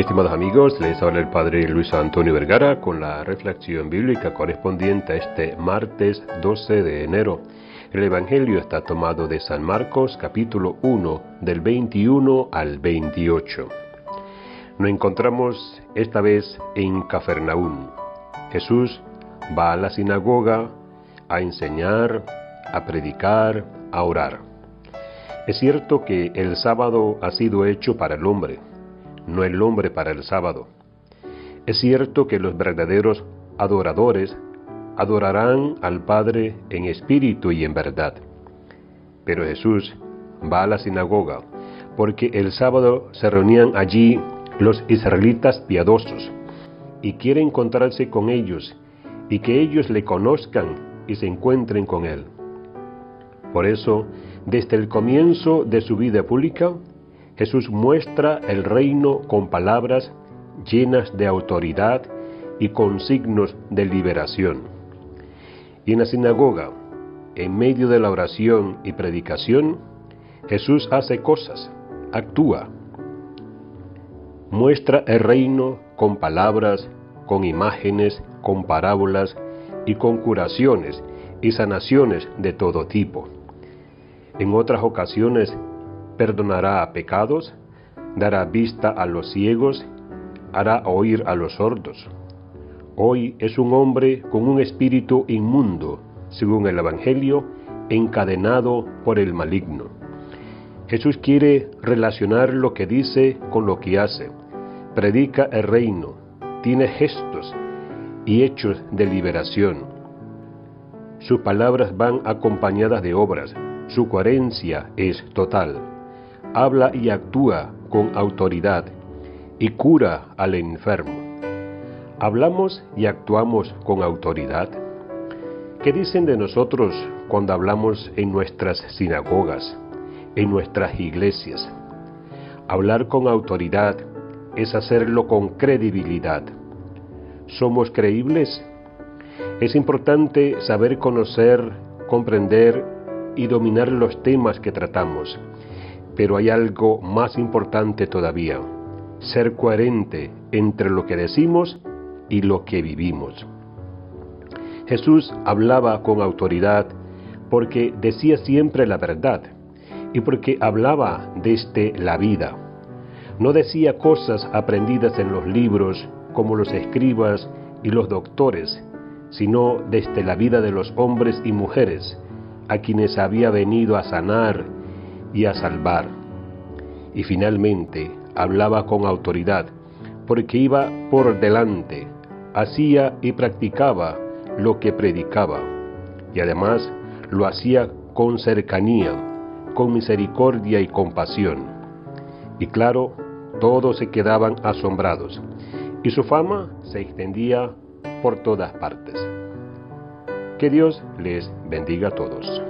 Estimados amigos, les habla el Padre Luis Antonio Vergara con la reflexión bíblica correspondiente a este martes 12 de enero. El Evangelio está tomado de San Marcos capítulo 1 del 21 al 28. Nos encontramos esta vez en Cafarnaún. Jesús va a la sinagoga a enseñar, a predicar, a orar. Es cierto que el sábado ha sido hecho para el hombre no el hombre para el sábado. Es cierto que los verdaderos adoradores adorarán al Padre en espíritu y en verdad. Pero Jesús va a la sinagoga porque el sábado se reunían allí los israelitas piadosos y quiere encontrarse con ellos y que ellos le conozcan y se encuentren con Él. Por eso, desde el comienzo de su vida pública, Jesús muestra el reino con palabras llenas de autoridad y con signos de liberación. Y en la sinagoga, en medio de la oración y predicación, Jesús hace cosas, actúa, muestra el reino con palabras, con imágenes, con parábolas y con curaciones y sanaciones de todo tipo. En otras ocasiones perdonará pecados, dará vista a los ciegos, hará oír a los sordos. Hoy es un hombre con un espíritu inmundo, según el Evangelio, encadenado por el maligno. Jesús quiere relacionar lo que dice con lo que hace. Predica el reino, tiene gestos y hechos de liberación. Sus palabras van acompañadas de obras, su coherencia es total habla y actúa con autoridad y cura al enfermo. ¿Hablamos y actuamos con autoridad? ¿Qué dicen de nosotros cuando hablamos en nuestras sinagogas, en nuestras iglesias? Hablar con autoridad es hacerlo con credibilidad. ¿Somos creíbles? Es importante saber conocer, comprender y dominar los temas que tratamos pero hay algo más importante todavía, ser coherente entre lo que decimos y lo que vivimos. Jesús hablaba con autoridad porque decía siempre la verdad y porque hablaba desde la vida. No decía cosas aprendidas en los libros como los escribas y los doctores, sino desde la vida de los hombres y mujeres, a quienes había venido a sanar y a salvar. Y finalmente hablaba con autoridad, porque iba por delante, hacía y practicaba lo que predicaba, y además lo hacía con cercanía, con misericordia y compasión. Y claro, todos se quedaban asombrados, y su fama se extendía por todas partes. Que Dios les bendiga a todos.